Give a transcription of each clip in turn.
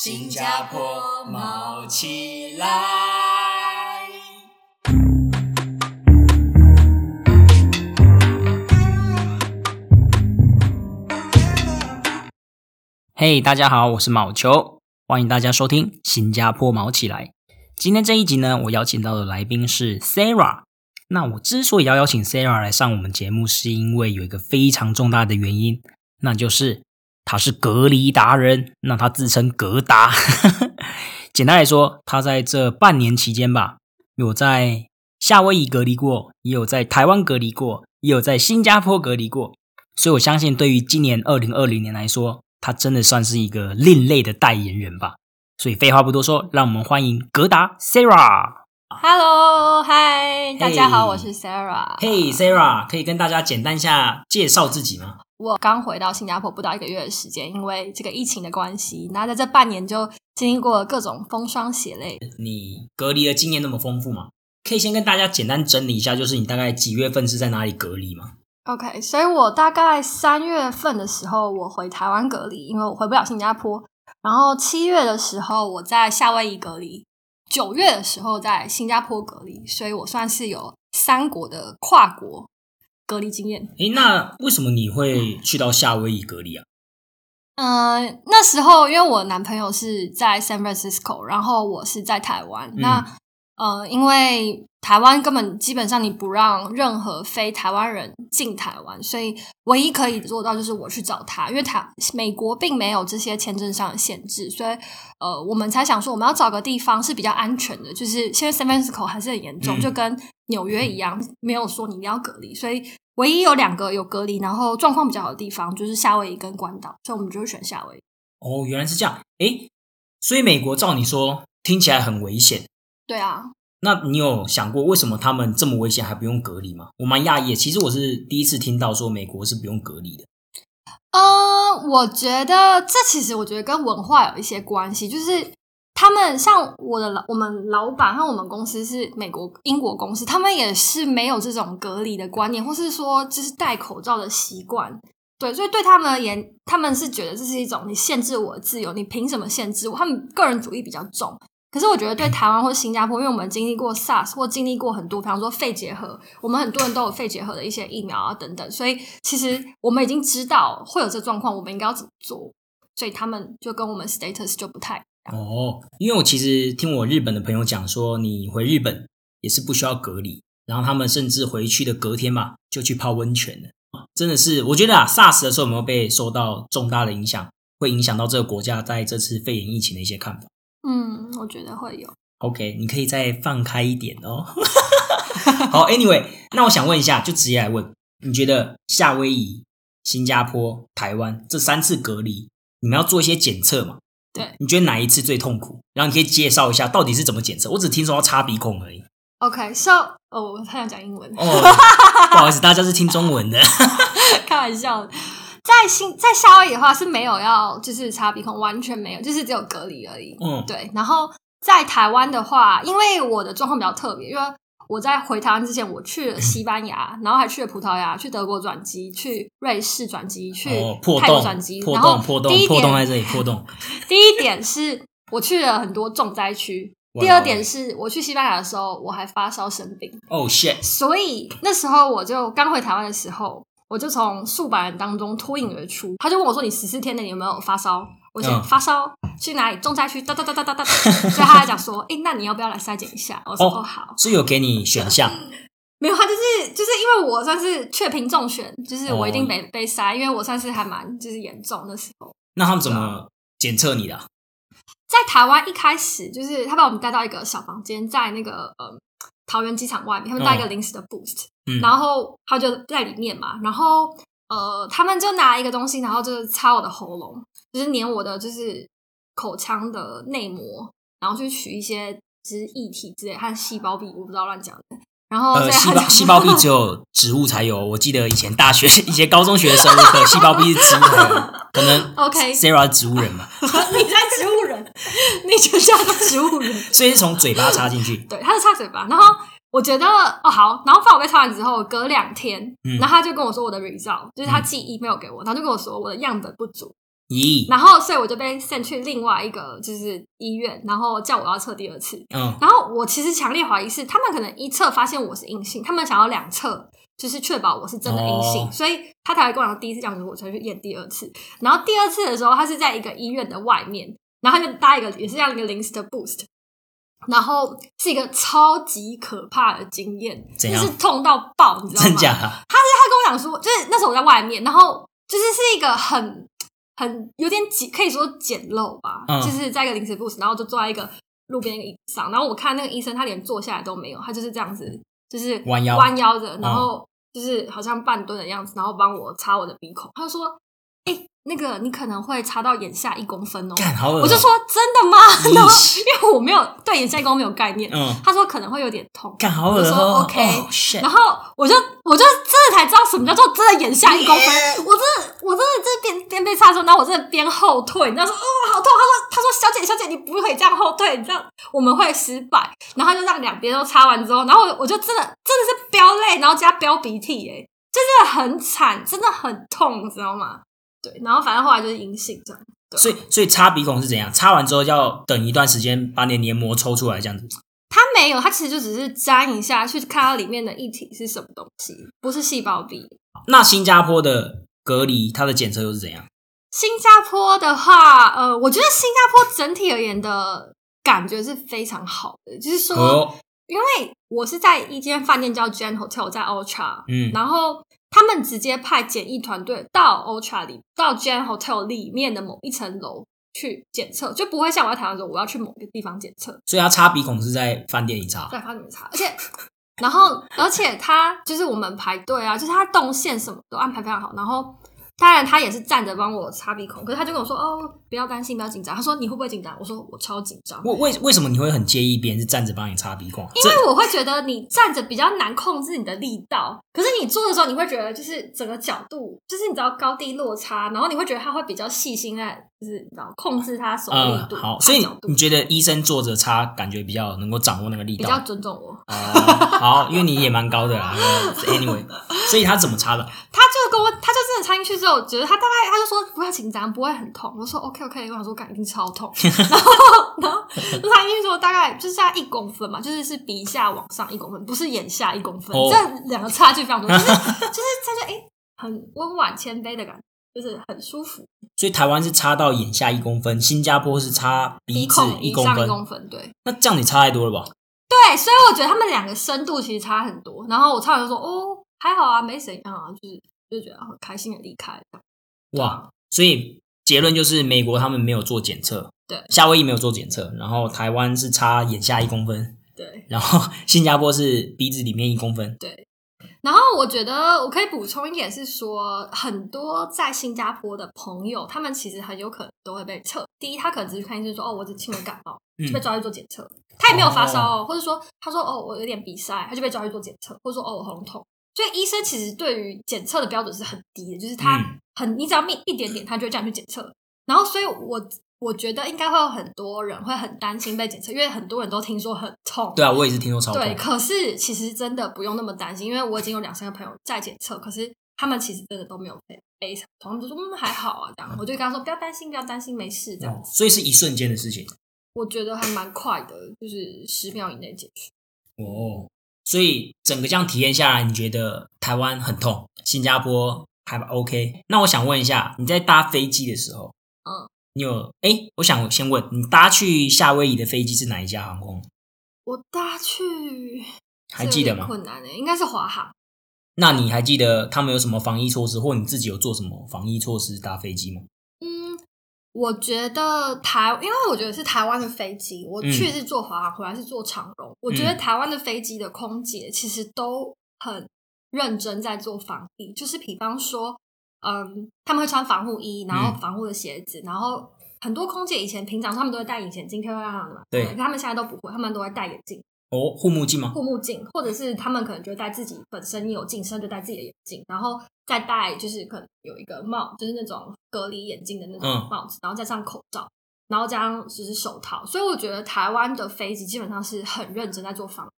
新加坡毛起来。嘿，大家好，我是毛球，欢迎大家收听新加坡毛起来。今天这一集呢，我邀请到的来宾是 Sarah。那我之所以要邀请 Sarah 来上我们节目，是因为有一个非常重大的原因，那就是他是隔离达人。那他自称隔达。简单来说，他在这半年期间吧，有在夏威夷隔离过，也有在台湾隔离过，也有在新加坡隔离过。所以我相信，对于今年二零二零年来说，他真的算是一个另类的代言人吧。所以废话不多说，让我们欢迎格达 Sarah。Hello，嗨，大家好，我是 Sarah。Hey，Sarah，可以跟大家简单一下介绍自己吗？我刚回到新加坡不到一个月的时间，因为这个疫情的关系，那在这半年就经历过各种风霜血泪。你隔离的经验那么丰富吗？可以先跟大家简单整理一下，就是你大概几月份是在哪里隔离吗？OK，所以我大概三月份的时候，我回台湾隔离，因为我回不了新加坡。然后七月的时候，我在夏威夷隔离；九月的时候在新加坡隔离，所以我算是有三国的跨国隔离经验。诶，那为什么你会去到夏威夷隔离啊？嗯、那时候因为我男朋友是在 San Francisco，然后我是在台湾。那呃，因为台湾根本基本上你不让任何非台湾人进台湾，所以唯一可以做到就是我去找他，因为台美国并没有这些签证上的限制，所以呃，我们才想说我们要找个地方是比较安全的，就是现在 San Francisco 还是很严重，嗯就跟纽约一样，没有说你一定要隔离，所以唯一有两个有隔离，然后状况比较好的地方就是夏威夷跟关岛，所以我们就会选夏威夷。哦，原来是这样。诶，所以美国照你说听起来很危险，对啊，那你有想过为什么他们这么危险还不用隔离吗？我蛮讶异的，其实我是第一次听到说美国是不用隔离的。嗯，我觉得这其实我觉得跟文化有一些关系，就是他们像我的老我们老板和我们公司是美国英国公司，他们也是没有这种隔离的观念，或是说就是戴口罩的习惯。对，所以对他们而言，他们是觉得这是一种你限制我的自由，你凭什么限制我？他们个人主义比较重。可是我觉得对台湾或新加坡，因为我们经历过 SARS 或经历过很多，比方说肺结核，我们很多人都有肺结核的一些疫苗啊等等，所以其实我们已经知道会有这状况，我们应该要怎么做。所以他们就跟我们 status 就不太一样。哦，因为我其实听我日本的朋友讲说，你回日本也是不需要隔离，然后他们甚至回去的隔天嘛就去泡温泉了。真的是，我觉得啊，SARS 的时候有没有被受到重大的影响，会影响到这个国家在这次肺炎疫情的一些看法嗯，我觉得会有。？OK，你可以再放开一点哦。好，Anyway，那我想问一下，就直接来问，你觉得夏威夷、新加坡、台湾这三次隔离，你们要做一些检测嘛？对你觉得哪一次最痛苦？然后你可以介绍一下到底是怎么检测。我只听说要插鼻孔而已。OK，so、哦，我太想讲英文，哦，不好意思，大家是听中文的。开玩笑的。在新在夏威夷的话是没有要就是擦鼻孔，完全没有，就是只有隔离而已。嗯，对，然后在台湾的话，因为我的状况比较特别，因为我在回台湾之前，我去了西班牙，然后还去了葡萄牙，去德国转机，去瑞士转机，去泰国转机，，破然后洞，破洞第一，破洞在点，这里，破洞。第一点是我去了很多重灾区。第二点是我去西班牙的时候，我还发烧生病，哦、shit！所以那时候我就刚回台湾的时候，我就从数百人当中脱颖而出。他就问我说：“你十四天内你有没有发烧？”我说：“嗯发烧，去哪里？重灾区，哒哒哒哒哒哒。”所以他还讲说：“诶，那你要不要来筛检一下？”我说：“哦哦，好。所以有给你选项。没有，他就是就是因为我算是确评中选，就是我一定哦被、被筛，因为我算是还蛮就是严重那时候。那他们怎么检测你的啊、在台湾一开始就是他把我们带到一个小房间，在那个呃桃园机场外面，他们带一个临时的 boost，、嗯然后他就在里面嘛，然后呃他们就拿一个东西，然后就是擦我的喉咙，就是粘我的就是口腔的内膜，然后去取一些就是液体之类和细胞壁，我不知道乱讲的。然后细胞细胞壁只有植物才有。我记得以前大学一些高中学的生物课，细胞壁是植物才有。可能 OK Sarah 是植物人嘛，你在植物人，你就叫做植物人。所以是从嘴巴插进去。对，他是插嘴巴，然后我觉得哦好，然后放我被插完之后，隔两天，嗯然后他就跟我说我的 result，就是他寄 email 给我，然后就跟我说我的样本不足，咦，然后所以我就被 send 去另外一个就是医院，然后叫我要测第二次。嗯，然后我其实强烈怀疑是他们可能一测发现我是阴性，他们想要两测，就是确保我是真的阴性，哦所以他才会跟我讲第一次这样子，我才去验第二次。然后第二次的时候，他是在一个医院的外面，然后他就搭一个也是这样一个临时的 boost，然后是一个超级可怕的经验，就是痛到爆，你知道吗？真假的？他跟我讲说，就是那时候我在外面，然后就是是一个很很有点简，可以说简陋吧，嗯就是在一个临时 booth，然后就坐在一个路边一个椅子上，然后我看那个医生，他连坐下来都没有，他就是这样子，就是弯腰嗯弯腰着，然后就是好像半蹲的样子，然后帮我擦我的鼻孔。他就说：“哎、那个你可能会擦到眼下一公分哦。”我就说：“真的吗？” 然后因为我没有对眼下一公分没有概念，嗯，他说可能会有点痛。干好恶我说哦 OK，然后我就我就真的才知道什么叫做真的眼下一公分。我真的我真的就是边边被擦的时候，然后我真的边后退，你知道说哦好痛。他说他说小姐小姐你不可以这样后退，你这样我们会失败。然后他就让两边都擦完之后，然后我我就真的真的是飙泪，然后加飙鼻涕，耶，就是很惨，真的很痛，你知道吗？对，然后反正后来就是阴性这样。对啊所以所以擦鼻孔是怎样？擦完之后要等一段时间把你的黏膜抽出来，这样子。它没有，它其实就只是粘一下，去看它里面的液体是什么东西，不是细胞壁。那新加坡的隔离，它的检测又是怎样？新加坡的话，呃，我觉得新加坡整体而言的感觉是非常好的，就是说，哦，因为我是在一间饭店叫 Gen Hotel，在 Ultra，嗯，然后他们直接派检疫团队到 Ultra 里，到 Gen Hotel 里面的某一层楼去检测，就不会像我在台湾的时候，我要去某个地方检测，所以他擦鼻孔是在饭店里擦。在饭店擦，而且。然后，而且他就是我们排队啊，就是他动线什么都安排非常好。然后，当然他也是站着帮我擦鼻孔，可是他就跟我说：“哦，不要担心，不要紧张。”他说：“你会不会紧张？”我说：“我超紧张。”为为为什么你会很介意别人是站着帮你擦鼻孔？因为我会觉得你站着比较难控制你的力道，可是你坐的时候，你会觉得就是整个角度，就是你知道高低落差，然后你会觉得他会比较细心在，就是你知道控制他手力呃，度。好，所以你觉得医生坐着擦，感觉比较能够掌握那个力道？比较尊重我。哦，好，因为你也蛮高的啦。呃 anyway，所以他怎么擦的？他就跟我，他就真的插进去之后，觉得他大概他就说不要紧张，不会很痛。我说 OK OK，我想说感一定超痛。然后然后就插进去之后，大概就是在一公分嘛，就是是鼻下往上一公分，不是眼下一公分，哦这两个差距非常多，就是就是他就哎、很温婉谦卑的感觉，就是很舒服。所以台湾是插到眼下一公分，新加坡是插鼻子一一公分。公分，对那这样你差太多了吧？对，所以我觉得他们两个深度其实差很多。然后我差完就说哦还好啊，没怎样啊，就是就觉得很开心的离开。哇，所以结论就是美国他们没有做检测，对夏威夷没有做检测，然后台湾是差眼下一公分，对。然后新加坡是鼻子里面一公分。对然后我觉得我可以补充一点是说，很多在新加坡的朋友，他们其实很有可能都会被测。第一，他可能只是看医生说，哦，我只轻微感冒，嗯就被抓去做检测。他也没有发烧哦，或者说他说，哦，我有点鼻塞，他就被抓去做检测，或者说，哦，我喉咙痛。所以医生其实对于检测的标准是很低的，就是他嗯很，你只要密一点点，他就会这样去检测。然后，所以我我觉得应该会有很多人会很担心被检测，因为很多人都听说很痛。对啊，我也是听说超痛对，。可是其实真的不用那么担心，因为我已经有两三个朋友在检测，可是他们其实真的都没有被非常痛，他们就说嗯还好啊这样，我就跟他说不要担心，不要担心，没事这样。所以是一瞬间的事情我觉得还蛮快的，就是十秒以内结束。哦。所以整个这样体验下来，你觉得台湾很痛，新加坡还 OK？那我想问一下，你在搭飞机的时候，嗯，你有哎？我想先问你，搭去夏威夷的飞机是哪一家航空？我搭去还记得吗？困难的、应该是华航。那你还记得他们有什么防疫措施，或你自己有做什么防疫措施搭飞机吗？嗯，我觉得台，因为我觉得是台湾的飞机，我嗯。去是坐华航，回来是坐长荣。我觉得台湾的飞机的空姐其实都很认真在做防疫，就是比方说，嗯，他们会穿防护衣，然后嗯。防护的鞋子，然后很多空姐以前平常他们都会戴隐形眼镜，漂漂亮亮的嘛，对。可他们现在都不会，他们都会戴眼镜。哦，护目镜吗？护目镜，或者是他们可能就戴自己本身有近视，就戴自己的眼镜，然后再戴就是可能有一个帽，就是那种隔离眼镜的那种嗯帽子，然后再上口罩，然后加上就是手套。所以我觉得台湾的飞机基本上是很认真在做防疫，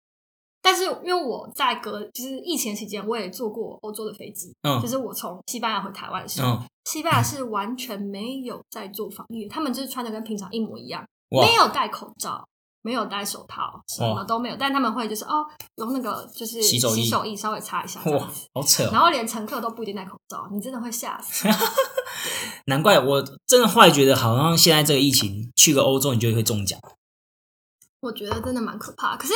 但是因为我在隔就是疫情期间，我也坐过欧洲的飞机，嗯就是我从西班牙回台湾的时候，嗯，西班牙是完全没有在做防疫，他们就是穿的跟平常一模一样，哇没有戴口罩，没有戴手套，什么都没有，但他们会就是哦，用那个就是洗手液手液稍微擦一下哇，，好扯哦！然后连乘客都不一定戴口罩，你真的会吓死。难怪我真的后来觉得，好像现在这个疫情，去个欧洲你就会中奖。我觉得真的蛮可怕。可是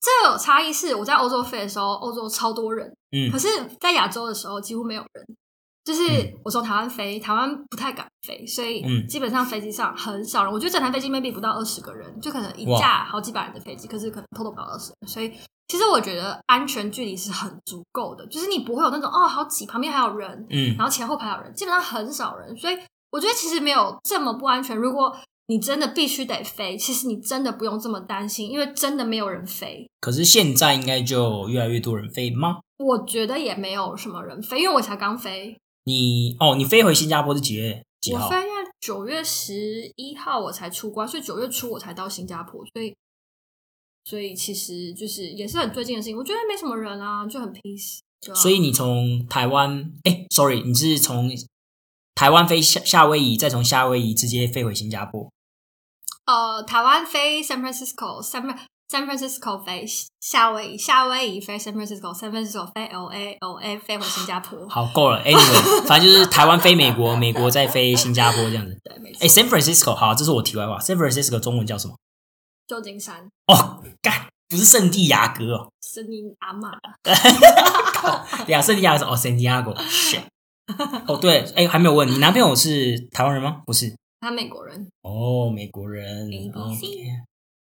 这有差异是，我在欧洲飞的时候，欧洲超多人，嗯可是在亚洲的时候几乎没有人。就是我从台湾飞，台湾不太敢飞，所以嗯基本上飞机上很少人。我觉得整台飞机 maybe 不到二十个人，就可能一架好几百人的飞机，可是可能 total 不到二十人。所以其实我觉得安全距离是很足够的，就是你不会有那种哦好挤，旁边还有人，嗯，然后前后排有人，基本上很少人，所以我觉得其实没有这么不安全。如果你真的必须得飞，其实你真的不用这么担心，因为真的没有人飞。可是现在应该就越来越多人飞吗？我觉得也没有什么人飞，因为我才刚飞，你哦，你飞回新加坡是几月几号？我飞在九月十一号我才出关，所以九月初我才到新加坡，所以所以其实就是也是很最近的事情。我觉得没什么人啊，就很 peace 啊。所以你从台湾，哎，sorry，你是从台湾飞夏夏威夷，再从夏威夷直接飞回新加坡。呃，台湾飞 San Francisco，San San Francisco 飞夏威夷，夏威夷飞 San Francisco，San Francisco 飞 LA，LA 飞回新加坡。好，够了。Anyway，反正就是台湾飞美国，美国再飞新加坡这样子。对，没错。哎，San Francisco，好，这是我题外话。San Francisco 中文叫什么？旧金山，哦，干，不是圣地亚哥哦，圣地阿玛，对啊，圣地亚哥是哦，San Diego。shit 哦，对，哎，还没有问你男朋友是台湾人吗？不是。他美国人，哦，美国人。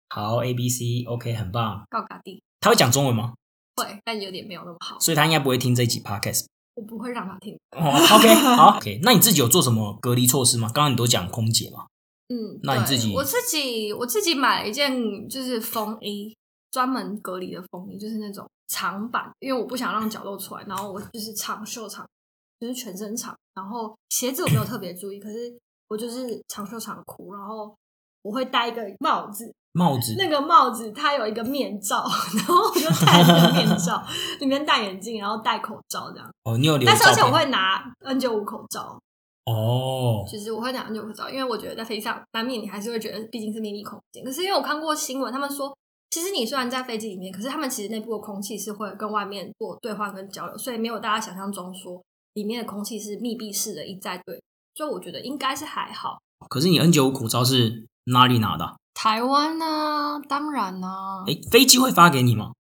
好，A B C，OK，、很棒。高嘎地他会讲中文吗？会，但有点没有那么好。所以他应该不会听这一集 podcast。我不会让他听。哦，OK，好，OK。那你自己有做什么隔离措施吗？刚刚你都讲空姐嘛。嗯，那你自己我自己我自己买了一件就是风衣，专门隔离的风衣，就是那种长版，因为我不想让脚露出来，然后我就是长袖长，就是全身长，然后鞋子我没有特别注意，可是我就是长袖长裤，然后我会戴一个帽子，帽子，那个帽子它有一个面罩，然后我就戴那个面罩，里面戴眼镜，然后戴口罩这样，哦，你有留但是而且我会拿 N 九五口罩，哦，其实我会拿 N 九五口罩，因为我觉得在飞机上难免你还是会觉得毕竟是密闭空间。可是因为我看过新闻，他们说，其实你虽然在飞机里面，可是他们其实内部的空气是会跟外面做兑换跟交流，所以没有大家想象中说里面的空气是密闭式的一再对，所以我觉得应该是还好。可是你 N 九五口罩是哪里拿的啊？台湾呢、当然呢、诶，飞机会发给你吗？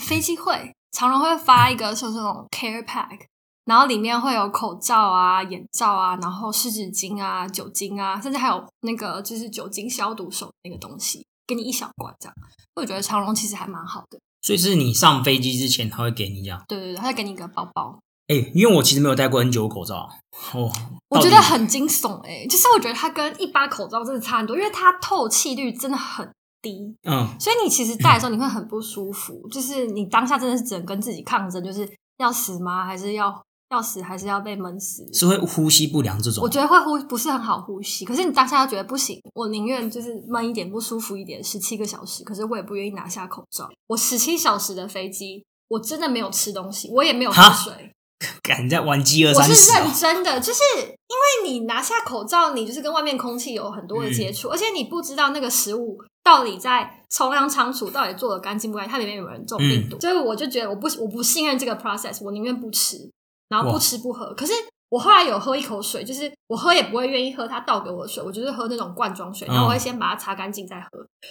飞机会常常会发一个就是那种 care pack，然后里面会有口罩啊、眼罩啊，然后湿纸巾啊、酒精啊，甚至还有那个就是酒精消毒手那个东西，给你一小罐这样。我觉得长荣其实还蛮好的，所以是你上飞机之前他会给你这样。对对对，他会给你一个包包，诶，因为我其实没有戴过 N 9 5口罩。哦，我觉得很惊悚哎、就是我觉得它跟一般口罩真的差很多，因为它透气率真的很低，嗯，所以你其实戴的时候你会很不舒服，就是你当下真的是只能跟自己抗争，就是要死吗？还是要要死？还是要被闷死？是会呼吸不良这种我。觉得会呼不是很好呼吸，可是你当下又觉得不行，我宁愿就是闷一点，不舒服一点，十七个小时，可是我也不愿意拿下口罩。我十七小时的飞机，我真的没有吃东西，我也没有喝水，敢在玩饥饿我是、认哦？真的，就是因为你拿下口罩，你就是跟外面空气有很多的接触，而且你不知道那个食物到底在冲凉仓储到底做的干净不干净，它里面有没有人中病毒，所以我就觉得我不我不信任这个 process，我宁愿不吃，然后不吃不喝。可是我后来有喝一口水，就是我喝也不会愿意喝他倒给我的水，我就是喝那种罐装水，然后我会先把它擦干净再喝。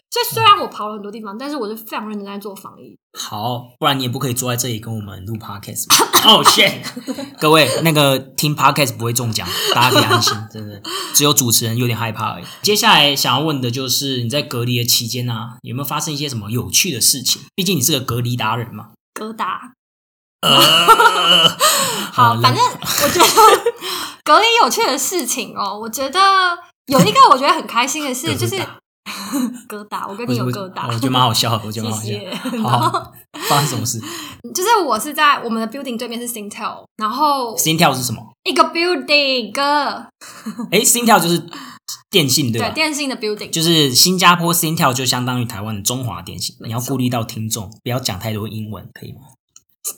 所以虽然我跑了很多地方，但是我是非常认真在做防疫。好，不然你也不可以坐在这里跟我们录 podcast 嘛。哦、shit！各位，那个听 podcast 不会中奖，大家可以安心，真的，只有主持人有点害怕而已。接下来想要问的就是你在隔离的期间啊，有没有发生一些什么有趣的事情？毕竟你是个隔离达人嘛。疙瘩。呃，好，反正我觉得 隔离有趣的事情哦，我觉得有一个我觉得很开心的事，就是疙疙瘩，我跟你有疙瘩，我觉得蛮好笑的，我觉得蛮好笑。好好，发生什么事就是我是在我们的 building 对面是 Singtel，然后？Singtel 是什么？一个 building 哥，哎，Singtel 就是电信对吧？电信的 building，就是新加坡 Singtel 就相当于台湾的中华电信，你要顾虑到听众，不要讲太多英文，可以吗？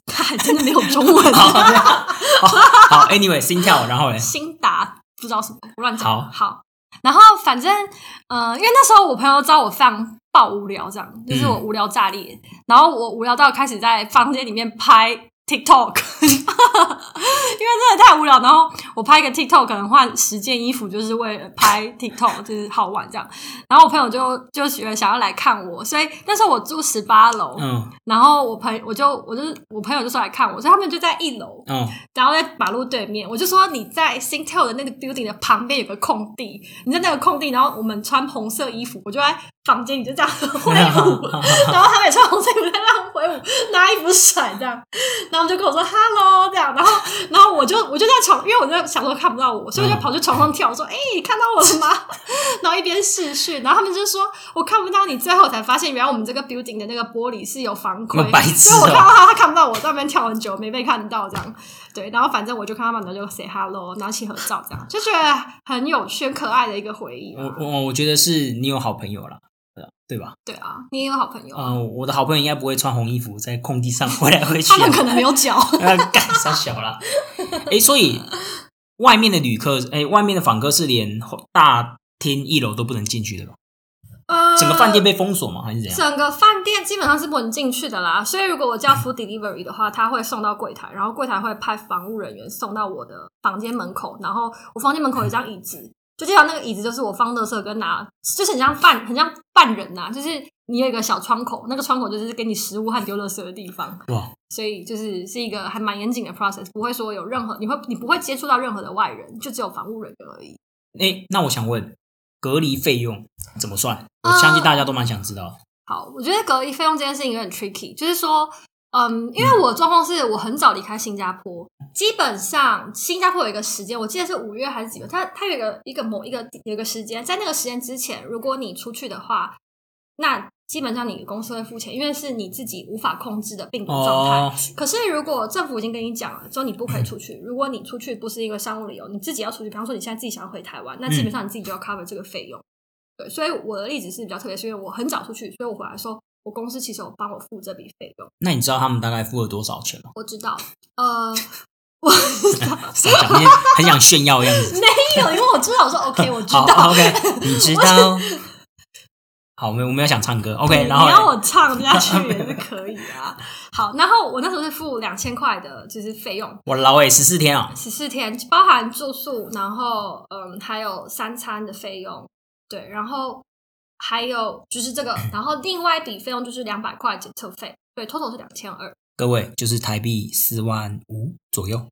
他 还真的没有中文。好好好，Anyway，Singtel，然后嘞，心达不知道什么，我乱讲。好好，然后反正呃，因为那时候我朋友知道我非常爆无聊，这样就是我无聊炸裂，然后我无聊到开始在房间里面拍。TikTok，因为真的太无聊，然后我拍一个 TikTok，可能换十件衣服，就是为了拍 TikTok，就是好玩这样。然后我朋友就就觉得想要来看我，所以那时候我住十八楼，嗯，然后我朋我就我就我朋友就说来看我，所以他们就在一楼，嗯，然后在马路对面，我就说你在 Singtel 的那个 building 的旁边有个空地，你在那个空地，然后我们穿红色衣服，我就在。房间你就这样 挥舞，然后他们也穿红色衣服在那挥舞，拿衣服甩这样，然后就跟我说 “hello” 这样，然后然后我就我就在床，因为我在想说看不到我，所以我就跑去床上跳，说：“哎，看到我了吗？”然后一边试训，然后他们就说：“我看不到你。”最后才发现，原来我们这个 building 的那个玻璃是有防窥，所以我看到他，他看不到我，在那边跳很久没被看到这样。对，然后反正我就看他们，然后就 say hello，拿起合照这样，就觉得很有趣、可爱的一个回忆。我我我觉得是你有好朋友了。对吧？对啊，你也有好朋友啊。我的好朋友应该不会穿红衣服在空地上回来回去。他们可能没有脚，干啥小了？哎，所以 外面的旅客，哎，外面的访客是连大厅一楼都不能进去的吧？呃，整个饭店被封锁吗？还是怎样？整个饭店基本上是不能进去的啦。所以如果我叫 food delivery 的话，他会送到柜台，然后柜台会派防务人员送到我的房间门口，然后我房间门口有一张椅子。就这样，那个椅子就是我放乐色跟拿，就是很像犯很像犯人呐。就是你有一个小窗口，那个窗口就是给你食物和丢乐色的地方。哇！所以就是是一个还蛮严谨的 process，不会说有任何你会你不会接触到任何的外人，就只有防务人员而已。哎，那我想问，隔离费用怎么算？我相信大家都蛮想知道。好，我觉得隔离费用这件事情有点 tricky，就是说。嗯，因为我状况是我很早离开新加坡，基本上新加坡有一个时间，我记得是五月还是几月，它它有一个一个某一个有一个时间，在那个时间之前，如果你出去的话，那基本上你公司会付钱，因为是你自己无法控制的病毒状态。可是如果政府已经跟你讲了，说你不可以出去，如果你出去不是一个商务理由，你自己要出去，比方说你现在自己想要回台湾，那基本上你自己就要 cover 这个费用。对，所以我的例子是比较特别，是因为我很早出去，所以我回来说。我公司其实有帮我付这笔费用。那你知道他们大概付了多少钱吗？我知道，呃，我知道很想炫耀样子。没有，因为我知道，我说 OK，我知道，OK，你知道。好，我们我们要想唱歌，OK，然后你要我唱下去也是可以啊。好，然后我那时候是付两千块的，就是费用。我老诶，十四天啊，十四天包含住宿，然后嗯，还有三餐的费用，对，然后。还有就是这个，然后另外一笔费用就是两百块检测费，对，total 是两千二。各位就是台币四万五左右。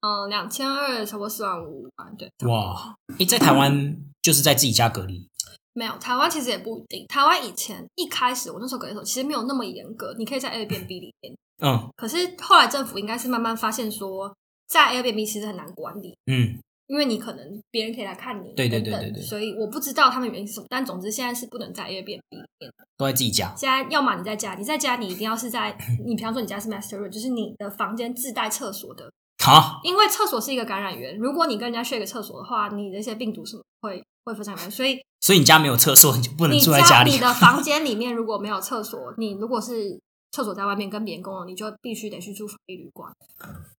嗯，两千二差不多四万五万，对。哇，你在台湾就是在自己家隔离？没有，台湾其实也不一定。台湾以前一开始我那时候隔离的时候，其实没有那么严格，你可以在 Airbnb 里面。嗯。可是后来政府应该是慢慢发现说，在 Airbnb 其实很难管理。嗯。因为你可能别人可以来看你，对对对对对，所以我不知道他们原因是什么，但总之现在是不能在 Airbnb 里面，都在自己家。现在要么你在家，你在家你一定要是在你，比方说你家是 master room，就是你的房间自带厕所的。好，因为厕所是一个感染源，如果你跟人家 share 一个厕所的话，你的一些病毒什么会会非常严所以所以你家没有厕所，你就不能住在家里。你的房间 里面如果没有厕所，你如果是厕所在外面跟别人共用，你就必须得去住防疫旅馆。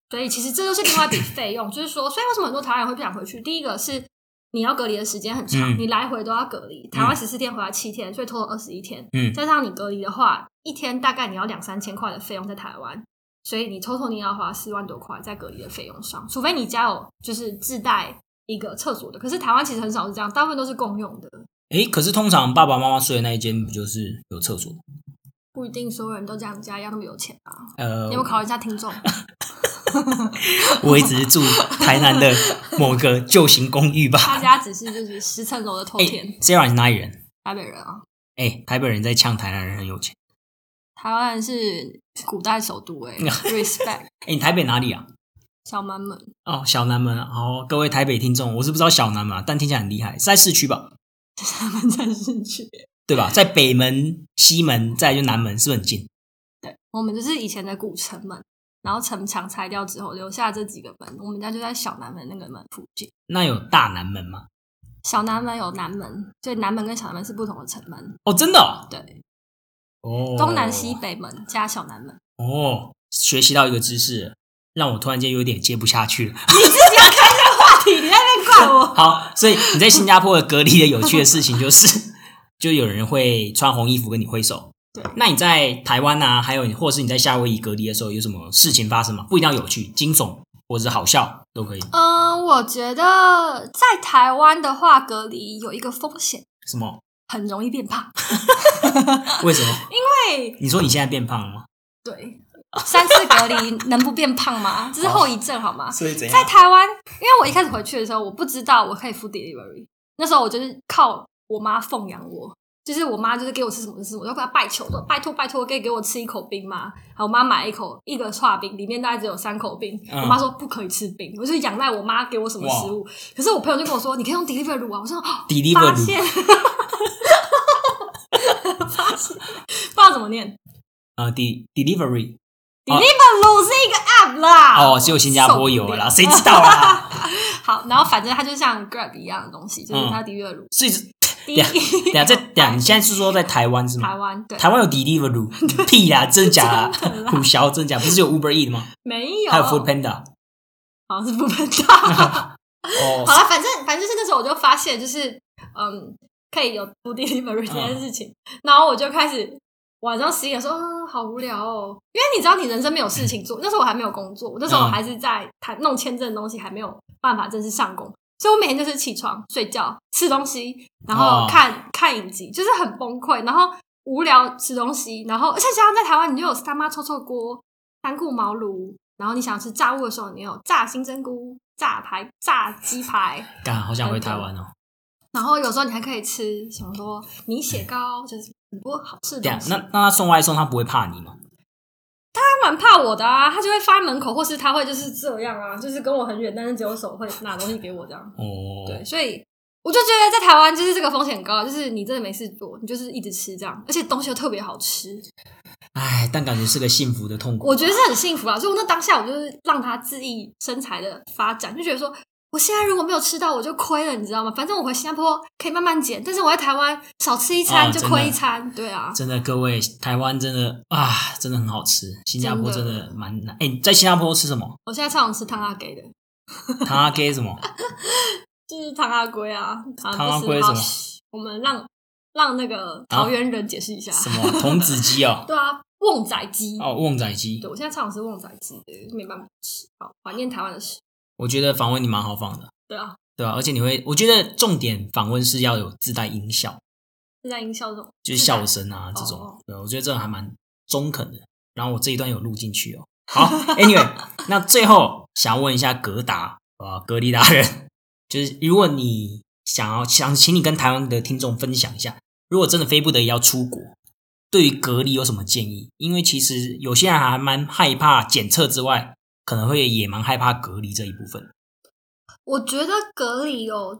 所以其实这就是另外一笔费用，就是说，所以为什么很多台湾人会不想回去？第一个是你要隔离的时间很长，你来回都要隔离。台湾十四天回来七天，所以拖了二十一天。嗯，加上你隔离的话，一天大概你要两三千块的费用在台湾，所以你偷偷你要花四万多块在隔离的费用上。除非你家有就是自带一个厕所的，可是台湾其实很少是这样，大部分都是共用的。诶，可是通常爸爸妈妈睡的那一间不就是有厕所？不一定所有人都这样家一样那么有钱啊。呃，你有考虑一下听众。我也只是住台南的某个旧型公寓吧。他家只是就是十层楼的透天。哪里人？台北人啊。哎，台北人在呛台南人很有钱。台湾人是古代首都哎，respect。哎，你台北哪里啊？小南门。哦，小南门。哦，各位台北听众，我是不知道小南门，但听起来很厉害，是在市区吧？他们在市区，对吧？在北门、西门，再就南门，是不是很近？对，我们就是以前的古城门。然后城墙拆掉之后，留下这几个门。我们家就在小南门那个门附近。那有大南门吗？小南门有南门，所以南门跟小南门是不同的城门。哦，真的哦对，哦，东南西北门加小南门。哦，学习到一个知识，让我突然间有点接不下去了。你自己要开这个话题，你在那边怪我。好，所以你在新加坡的隔离的有趣的事情就是，就有人会穿红衣服跟你挥手。对那你在台湾啊，还有你，或者是你在夏威夷隔离的时候，有什么事情发生吗？不一定要有趣、惊悚或者是好笑都可以。嗯，我觉得在台湾的话，隔离有一个风险，什么？很容易变胖。为什么？因为你说你现在变胖了吗？对，三次隔离能不变胖吗？这是后遗症好吗？所以怎在？台湾，因为我一开始回去的时候，我不知道我可以付 delivery，那时候我就是靠我妈奉养我。就是我妈就是给我吃什么就吃什么，我就跟她拜求说拜托拜托，可以给我吃一口冰吗？然后我妈买一口一个串冰，里面大概只有三口冰。嗯我妈说不可以吃冰，我就仰赖我妈给我什么食物。可是我朋友就跟我说，你可以用 delivery 啊。我说 哦发现，发现不知道怎么念呃，de delivery，deliveroo 是一个 app 啦。哦，只有新加坡有了啦，谁知道啦？好，然后反正它就像 Grab 一样的东西，就是它 deliveroo。所以是第一等一等一下，在等一下，你现在是说在台湾是吗？台湾对。台湾有 delivery 屁啦，真假？啦。虎啸真假？不是有 Uber E 的吗？没有，还有 Food Panda 好像是不分大。哦。好了，反正反正就是那时候我就发现，就是嗯，可以有 food delivery 这件事情，然后我就开始晚上十一点说，嗯，好无聊哦，因为你知道你人生没有事情做，那时候我还没有工作，那时候我嗯。还是在谈弄签证的东西，还没有办法正式上工，所以我每天就是起床、睡觉、吃东西，然后哦看、看影集，就是很崩溃，然后无聊吃东西，然后而且加上在台湾，你就有三妈臭臭锅、三顾茅庐，然后你想吃炸物的时候，你有炸金针菇、炸排、炸鸡排，干，好想回台湾哦。然后有时候你还可以吃什么说米血糕，就是很多好吃的。那那他送外送，他不会怕你吗？他蛮怕我的啊，他就会放在门口，或是他会就是这样啊，就是跟我很远，但是只有手会拿东西给我这样。哦，对，所以我就觉得在台湾就是这个风险很高，就是你真的没事做，你就是一直吃这样，而且东西又特别好吃，哎，但感觉是个幸福的痛苦。我觉得是很幸福啊。所以我那当下我就是让他恣意身材的发展，就觉得说。我现在如果没有吃到，我就亏了，你知道吗？反正我回新加坡可以慢慢减，但是我在台湾少吃一餐就亏一餐，对啊。真的，各位，台湾真的啊，真的很好吃。新加坡真真的的蛮难。哎，你在新加坡吃什么？我现在超想吃汤阿给的，汤阿给什么？就是汤阿龟啊，汤汤阿龟什么我们让让那个桃园人解释一下。什么童子鸡哦？对啊，旺仔鸡。哦，旺仔鸡对，。我现在超想吃旺仔鸡的，没办法吃。好，怀念台湾的事。我觉得访问你蛮好访的，对啊，对啊、而且你会，我觉得重点访问是要有自带音效，自带音效这种，就是笑声啊这种。哦对，我觉得这种还蛮中肯的。然后我这一段有录进去哦。好，Anyway，那最后想要问一下格达啊，格力达人，就是如果你想要想请你跟台湾的听众分享一下，如果真的非不得已要出国，对于隔离有什么建议？因为其实有些人还蛮害怕检测之外，可能会也蛮害怕隔离这一部分。我觉得隔离哦，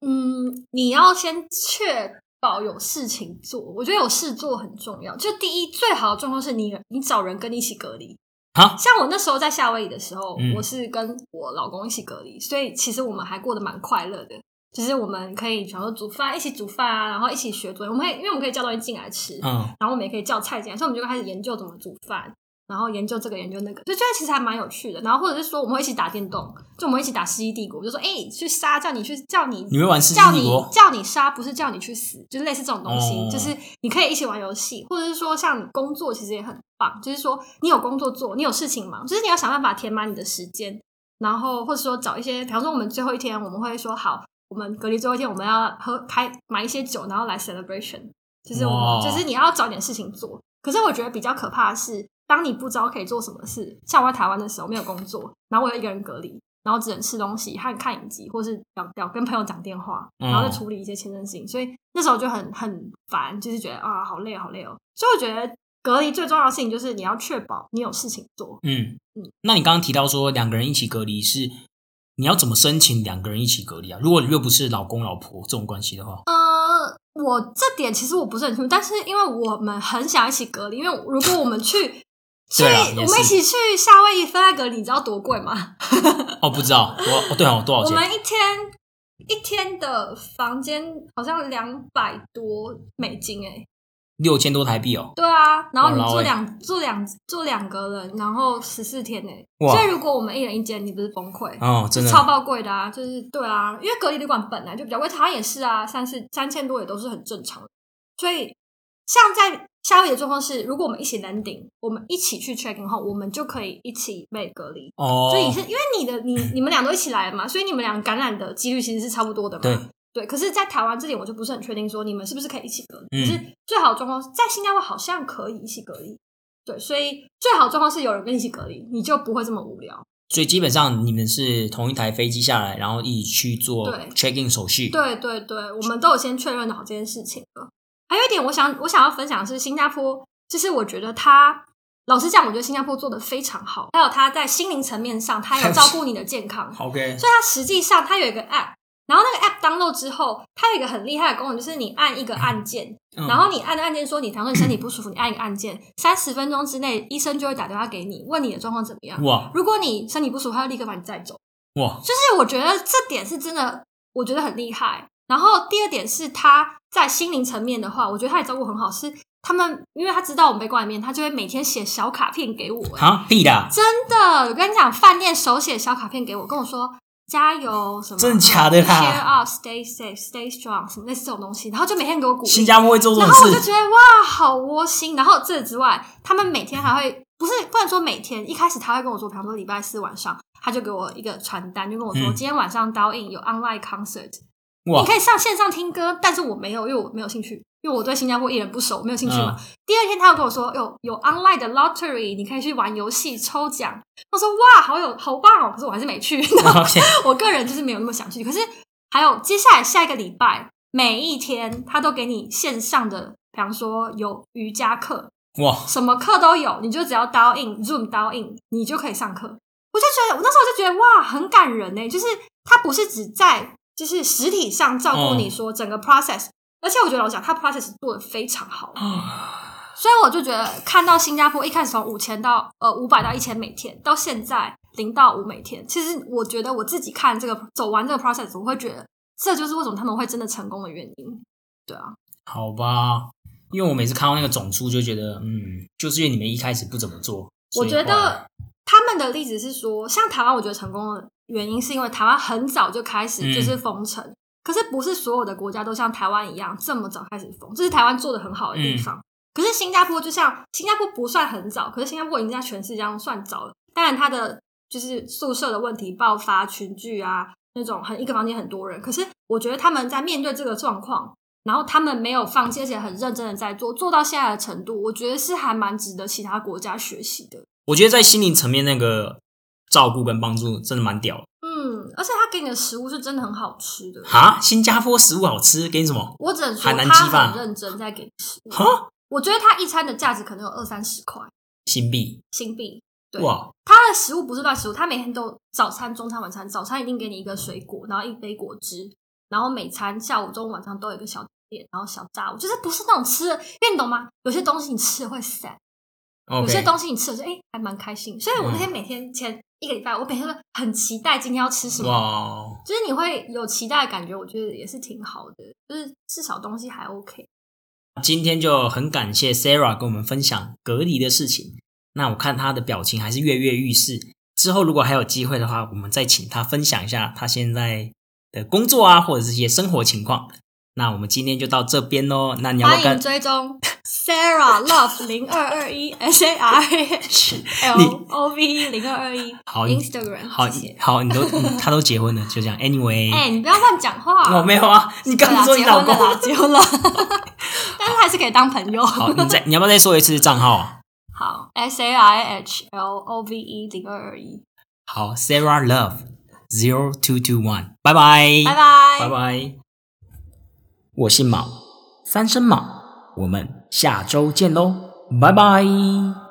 嗯，你要先确保有事情做。我觉得有事做很重要。就第一，最好的状况是你你找人跟你一起隔离。好，像我那时候在夏威夷的时候，嗯我是跟我老公一起隔离，所以其实我们还过得蛮快乐的。就是我们可以，比方说煮饭，一起煮饭啊，然后一起学做。我们可以，因为我们可以叫东西进来吃，嗯，然后我们也可以叫菜进来，所以我们就开始研究怎么煮饭，然后研究这个研究那个，就觉得其实还蛮有趣的。然后或者是说我们会一起打电动，就我们一起打《世纪帝国》，就说哎、去杀，叫你去叫你你会玩《世纪叫你帝国》？叫你杀，不是叫你去死，就是类似这种东西，哦就是你可以一起玩游戏，或者是说像你工作其实也很棒，就是说你有工作做，你有事情忙，就是你要想办法填满你的时间，然后或者说找一些，比方说我们最后一天我们会说好，我们隔离最后一天我们要喝开买一些酒，然后来 celebration，就是我们就是你要找点事情做。可是我觉得比较可怕的是，当你不知道可以做什么事，像我在台湾的时候没有工作，然后我又一个人隔离，然后只能吃东西和看影集，或是聊聊跟朋友讲电话，嗯然后再处理一些签证事情，所以那时候就很很烦，就是觉得啊好累好累哦。所以我觉得隔离最重要的事情就是你要确保你有事情做。嗯嗯，那你刚刚提到说两个人一起隔离是你要怎么申请两个人一起隔离啊？如果又不是老公老婆这种关系的话，呃，我这点其实我不是很清楚，但是因为我们很想一起隔离，因为如果我们去去对啊也是我们一起去夏威夷分开隔离，你知道多贵吗？哦，不知道多哦，对哦，多少钱？我们一天一天的房间好像两百多美金哎、六千多台币哦。对啊，然后你住两住两住两个人，然后十四天呢、哇所以如果我们一人一间，你不是崩溃？哦，真的超爆贵的啊！就是对啊，因为隔离旅馆本来就比较贵，台湾也是啊，三四三千多也都是很正常的。所以像在夏威夷的状况是，如果我们一起 landing，我们一起去 check in 后，我们就可以一起被隔离。哦所以是因为你的你你们俩都一起来了嘛，所以你们俩感染的几率其实是差不多的嘛。对对，可是，在台湾这点我就不是很确定，说你们是不是可以一起隔离。嗯可是最好的状况是在新加坡好像可以一起隔离。对，所以最好的状况是有人跟你一起隔离，你就不会这么无聊。所以基本上你们是同一台飞机下来，然后一起去做对 check in 手续。对对对，我们都有先确认好这件事情了。还有一点，我想我想要分享的是，新加坡，就是我觉得它，老实讲，我觉得新加坡做的非常好。还有它在心灵层面上，它有照顾你的健康。OK，所以它实际上它有一个 app，然后那个 app download 之后，它有一个很厉害的功能，就是你按一个按键，嗯然后你按的按键说你，假如说你身体不舒服，你按一个按键，三十分钟之内医生就会打电话给你，问你的状况怎么样。哇如果你身体不舒服，他就立刻把你载走。哇，就是我觉得这点是真的，我觉得很厉害。然后第二点是他在心灵层面的话，我觉得他也照顾很好，是他们因为他知道我们被关里面，他就会每天写小卡片给我、欸啊屁的，真的，我跟你讲，饭店手写小卡片给我，跟我说加油什么，真的假的啦 Cheer up, stay safe, stay strong，什么类似这种东西，然后就每天给我鼓励。新加坡会做这然种事？后我就觉得哇，好窝心。然后这之外，他们每天还会不是不能说每天，一开始他会跟我说，比方说礼拜四晚上，他就给我一个传单，就跟我说、嗯今天晚上 d o in 有 online concert，哇你可以上线上听歌，但是我没有，因为我没有兴趣，因为我对新加坡艺人不熟，没有兴趣嘛。第二天他又跟我说，有有 online 的 lottery，你可以去玩游戏抽奖。我说哇，好有好棒哦！可是我还是没去。我个人就是没有那么想去。可是还有接下来下一个礼拜，每一天他都给你线上的，比方说有瑜伽课，哇，什么课都有，你就只要 dial in Zoom dial in，你就可以上课。我就觉得，我那时候就觉得哇，很感人呢。就是他不是只在就是实体上照顾你说整个 process，、而且我觉得老实讲，他 process 做的非常好。所以我就觉得看到新加坡一开始从五千到呃五百到一千每天，到现在零到五每天，其实我觉得我自己看这个走完这个 process，我会觉得这就是为什么他们会真的成功的原因。对啊，好吧，因为我每次看到那个总数就觉得，嗯，就是因为你们一开始不怎么做。我觉得他们的例子是说，像台湾，我觉得成功的原因是因为台湾很早就开始就是封城，可是不是所有的国家都像台湾一样这么早开始封，这是台湾做的很好的地方。可是新加坡就像新加坡不算很早，可是新加坡已经在全世界上算早了。当然，它的就是宿舍的问题爆发群聚啊，那种很一个房间很多人。可是我觉得他们在面对这个状况，然后他们没有放弃，而且很认真的在做，做到现在的程度，我觉得是还蛮值得其他国家学习的。我觉得在心灵层面那个照顾跟帮助真的蛮屌的。嗯，而且他给你的食物是真的很好吃的。哈，新加坡食物好吃，给你什么？我只能说海南他饭很认真在给你食物。哈，我觉得他一餐的价值可能有二三十块新币，新币。对，哇，他的食物不是乱食物，他每天都早餐、中餐、晚餐。早餐一定给你一个水果，然后一杯果汁，然后每餐下午、中午、晚上都有一个小点，然后小炸物，就是不是那种吃的，因为你懂吗？有些东西你吃了会散，有些东西你吃了就哎、还蛮开心。所以我那天每天前一个礼拜，我每天都很期待今天要吃什么。哇，就是你会有期待的感觉，我觉得也是挺好的，就是至少东西还 OK。今天就很感谢 Sarah 跟我们分享隔离的事情。那我看她的表情还是跃跃欲试。之后如果还有机会的话，我们再请她分享一下她现在的工作啊，或者是一些生活情况。那我们今天就到这边喽。那你要不欢迎要跟追踪 Sarah Love 零二二一 S A R A H L O V E 零二二一好 Instagram 好好，你都、嗯、他都结婚了，就这样。Anyway，、哎、你不要乱讲话。我没有啊，你刚说你老公结婚了。结婚了，但是还是可以当朋友。好，你再你要不要再说一次账号啊？好，S A R A H L O V E 零二二一，好，Sarah Love zero two two one，拜拜，拜拜，拜拜。我姓卯，三声卯，我们下周见喽，拜拜。